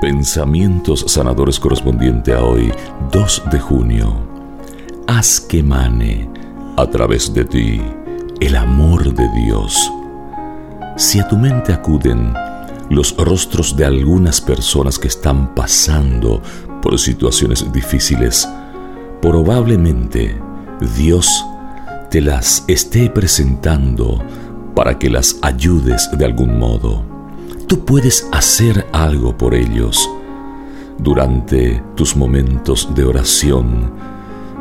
Pensamientos sanadores correspondiente a hoy, 2 de junio. Haz que mane a través de ti el amor de Dios. Si a tu mente acuden los rostros de algunas personas que están pasando por situaciones difíciles, probablemente Dios te las esté presentando para que las ayudes de algún modo tú puedes hacer algo por ellos. Durante tus momentos de oración,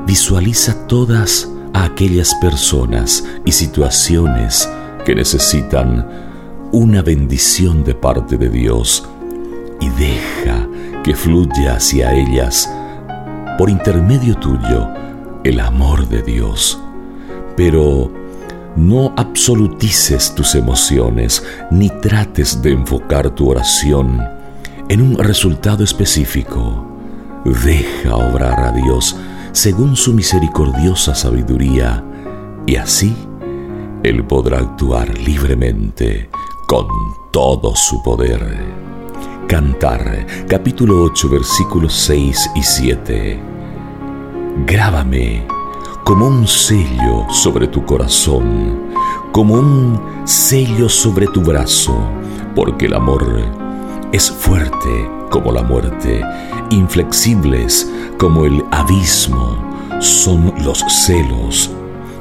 visualiza todas aquellas personas y situaciones que necesitan una bendición de parte de Dios y deja que fluya hacia ellas por intermedio tuyo el amor de Dios. Pero no absolutices tus emociones ni trates de enfocar tu oración en un resultado específico. Deja obrar a Dios según su misericordiosa sabiduría y así Él podrá actuar libremente con todo su poder. Cantar, capítulo 8, versículos 6 y 7. Grábame como un sello sobre tu corazón, como un sello sobre tu brazo, porque el amor es fuerte como la muerte, inflexibles como el abismo, son los celos.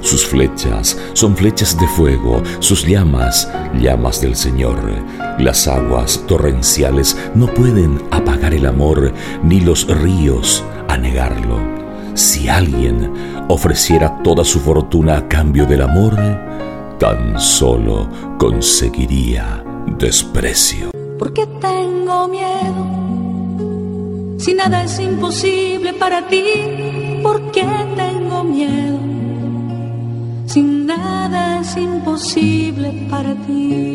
Sus flechas son flechas de fuego, sus llamas, llamas del Señor. Las aguas torrenciales no pueden apagar el amor, ni los ríos anegarlo si alguien ofreciera toda su fortuna a cambio del amor, tan solo conseguiría desprecio. ¿Por qué tengo miedo? Si nada es imposible para ti, ¿por qué tengo miedo? Si nada es imposible para ti.